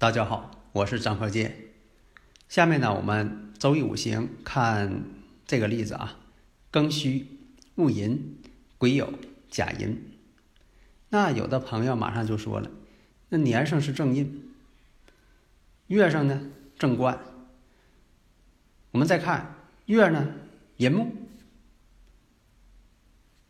大家好，我是张鹤剑。下面呢，我们周易五行看这个例子啊，庚戌、戊寅、癸酉、甲寅。那有的朋友马上就说了，那年上是正印，月上呢正官。我们再看月呢寅木，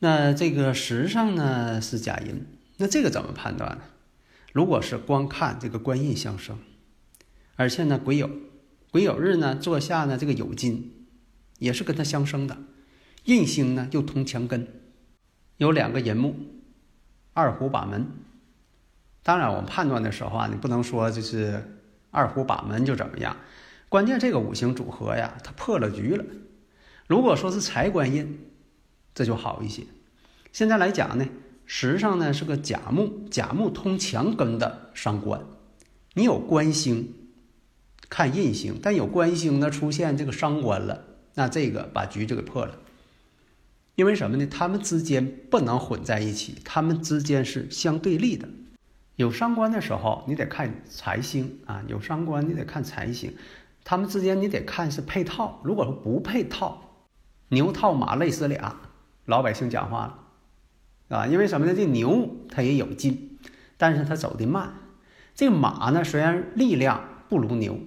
那这个时上呢是甲寅，那这个怎么判断呢？如果是光看这个官印相生，而且呢癸酉，癸酉日呢坐下呢这个酉金，也是跟它相生的，印星呢又通墙根，有两个寅木，二虎把门。当然我们判断的时候啊，你不能说就是二虎把门就怎么样，关键这个五行组合呀，它破了局了。如果说是财官印，这就好一些。现在来讲呢。实上呢是个甲木，甲木通强根的伤官。你有官星，看印星，但有官星呢出现这个伤官了，那这个把局就给破了。因为什么呢？他们之间不能混在一起，他们之间是相对立的。有伤官的时候，你得看财星啊；有伤官，你得看财星。他们之间你得看是配套。如果说不配套，牛套马累死俩，老百姓讲话了。啊，因为什么呢？这牛它也有劲，但是它走的慢。这马呢，虽然力量不如牛，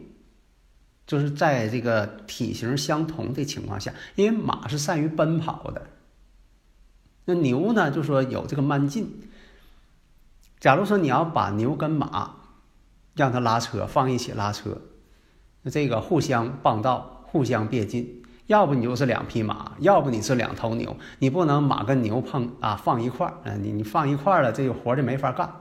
就是在这个体型相同的情况下，因为马是善于奔跑的。那牛呢，就说有这个慢劲。假如说你要把牛跟马让它拉车放一起拉车，那这个互相帮道，互相别劲。要不你就是两匹马，要不你是两头牛，你不能马跟牛碰啊放一块儿，嗯，你你放一块儿了，这个活就没法干。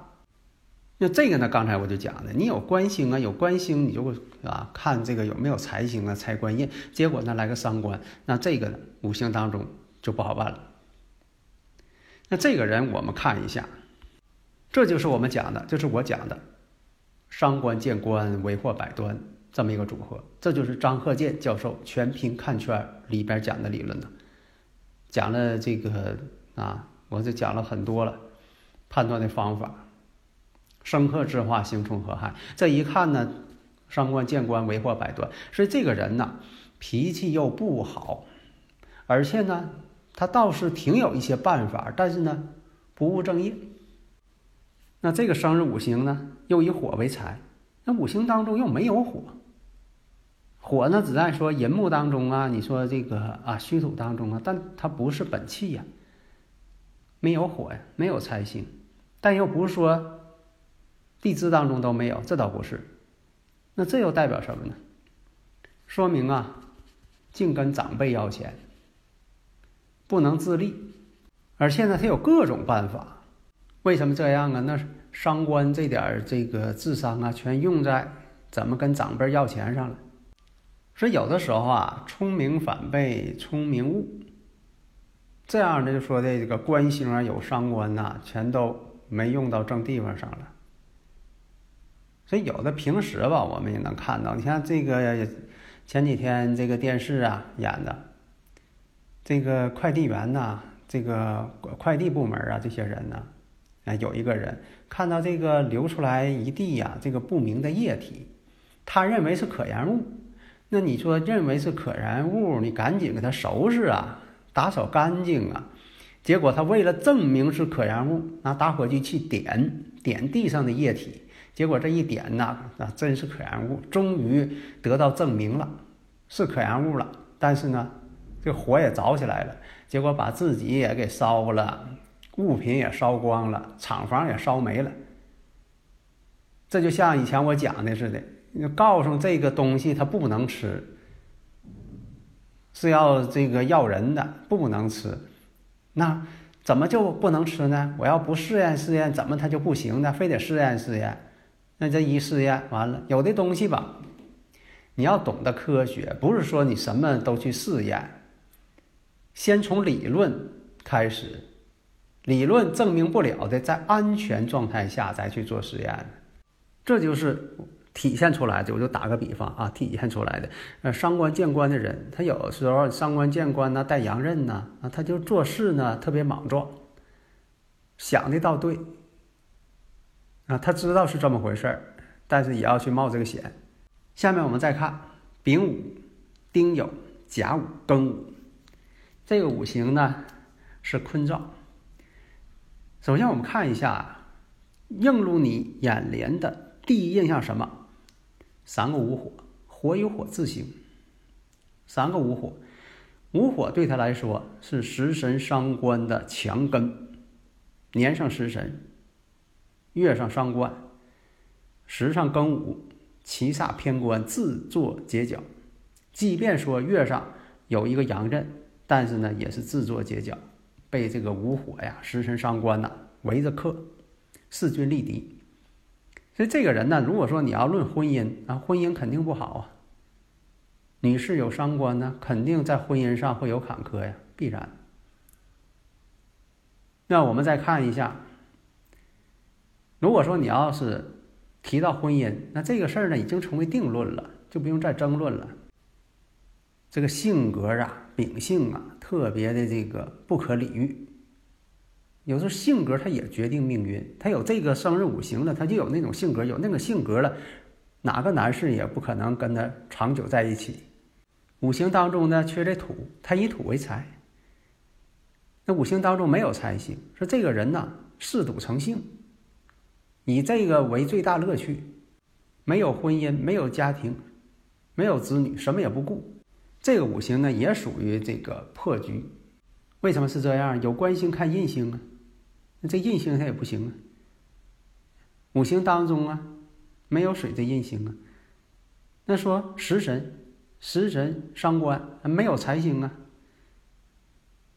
那这个呢，刚才我就讲的，你有官星啊，有官星，你就啊看这个有没有财星啊，财官印，结果呢来个伤官，那这个呢五行当中就不好办了。那这个人我们看一下，这就是我们讲的，就是我讲的，伤官见官，为祸百端。这么一个组合，这就是张鹤剑教授全凭看圈里边讲的理论呢。讲了这个啊，我就讲了很多了，判断的方法，生克之化，形冲合害。这一看呢，伤官见官，为祸百端。所以这个人呢，脾气又不好，而且呢，他倒是挺有一些办法，但是呢，不务正业。那这个生日五行呢，又以火为财，那五行当中又没有火。火呢，只在说银木当中啊，你说这个啊虚土当中啊，但它不是本气呀，没有火呀，没有财星，但又不是说地支当中都没有，这倒不是。那这又代表什么呢？说明啊，净跟长辈要钱，不能自立，而现在他有各种办法。为什么这样啊？那伤官这点这个智商啊，全用在怎么跟长辈要钱上了。所以有的时候啊，聪明反被聪明误，这样的就说的这个官星啊有伤官呐，全都没用到正地方上了。所以有的平时吧，我们也能看到，你像这个前几天这个电视啊演的，这个快递员呐，这个快递部门啊这些人呢，啊有一个人看到这个流出来一地呀这个不明的液体，他认为是可燃物。那你说认为是可燃物，你赶紧给它收拾啊，打扫干净啊。结果他为了证明是可燃物，拿打火机去点点地上的液体，结果这一点呢，啊，真是可燃物，终于得到证明了，是可燃物了。但是呢，这火也着起来了，结果把自己也给烧了，物品也烧光了，厂房也烧没了。这就像以前我讲的似的。告诉这个东西它不能吃，是要这个要人的，不能吃。那怎么就不能吃呢？我要不试验试验，怎么它就不行呢？非得试验试验。那这一试验完了，有的东西吧，你要懂得科学，不是说你什么都去试验，先从理论开始，理论证明不了的，在安全状态下再去做实验，这就是。体现出来的，我就打个比方啊，体现出来的，呃，伤官见官的人，他有时候伤官见官呢，带阳刃呢，啊，他就做事呢特别莽撞，想的倒对，啊，他知道是这么回事儿，但是也要去冒这个险。下面我们再看丙午、丁酉、甲午、庚午，这个五行呢是坤兆。首先我们看一下映入你眼帘的第一印象什么？三个午火，火与火自行。三个午火，午火对他来说是食神伤官的强根。年上食神，月上伤官，时上庚午，七煞偏官自作结角。即便说月上有一个阳刃，但是呢，也是自作结角，被这个午火呀、食神伤官呐围着克，势均力敌。所以这个人呢，如果说你要论婚姻啊，婚姻肯定不好啊。女士有伤官呢，肯定在婚姻上会有坎坷呀，必然。那我们再看一下，如果说你要是提到婚姻，那这个事儿呢已经成为定论了，就不用再争论了。这个性格啊，秉性啊，特别的这个不可理喻。有时候性格它也决定命运，他有这个生日五行了，他就有那种性格，有那个性格了，哪个男士也不可能跟他长久在一起。五行当中呢缺这土，他以土为财。那五行当中没有财星，说这个人呢嗜赌成性，以这个为最大乐趣，没有婚姻，没有家庭，没有子女，什么也不顾。这个五行呢也属于这个破局。为什么是这样？有官星看印星啊。这印星它也不行啊，五行当中啊，没有水的印星啊。那说食神，食神伤官，没有财星啊，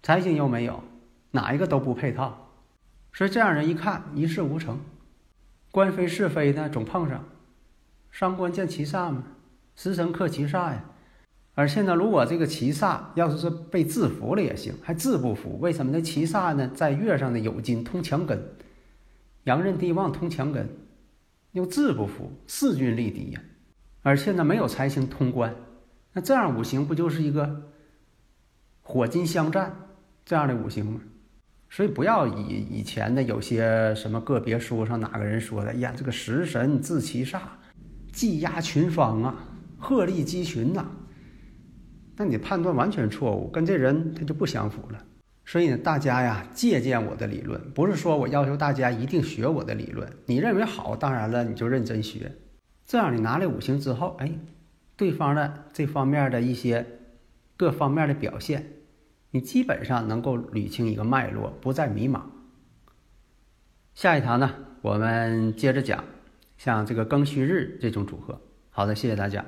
财星又没有，哪一个都不配套。所以这样人一看一事无成，官非是非呢总碰上，伤官见其煞嘛，食神克其煞呀。而且呢，如果这个七煞要是说被制服了也行，还制不服？为什么呢？七煞呢，在月上的酉金通强根，阳刃地旺通强根，又制不服，势均力敌呀。而且呢，没有财星通关，那这样五行不就是一个火金相战这样的五行吗？所以不要以以前的有些什么个别书上哪个人说的，呀，这个食神制七煞，技压群芳啊，鹤立鸡群呐。那你判断完全错误，跟这人他就不相符了。所以呢，大家呀借鉴我的理论，不是说我要求大家一定学我的理论。你认为好，当然了，你就认真学。这样你拿了五行之后，哎，对方的这方面的一些各方面的表现，你基本上能够捋清一个脉络，不再迷茫。下一堂呢，我们接着讲像这个庚戌日这种组合。好的，谢谢大家。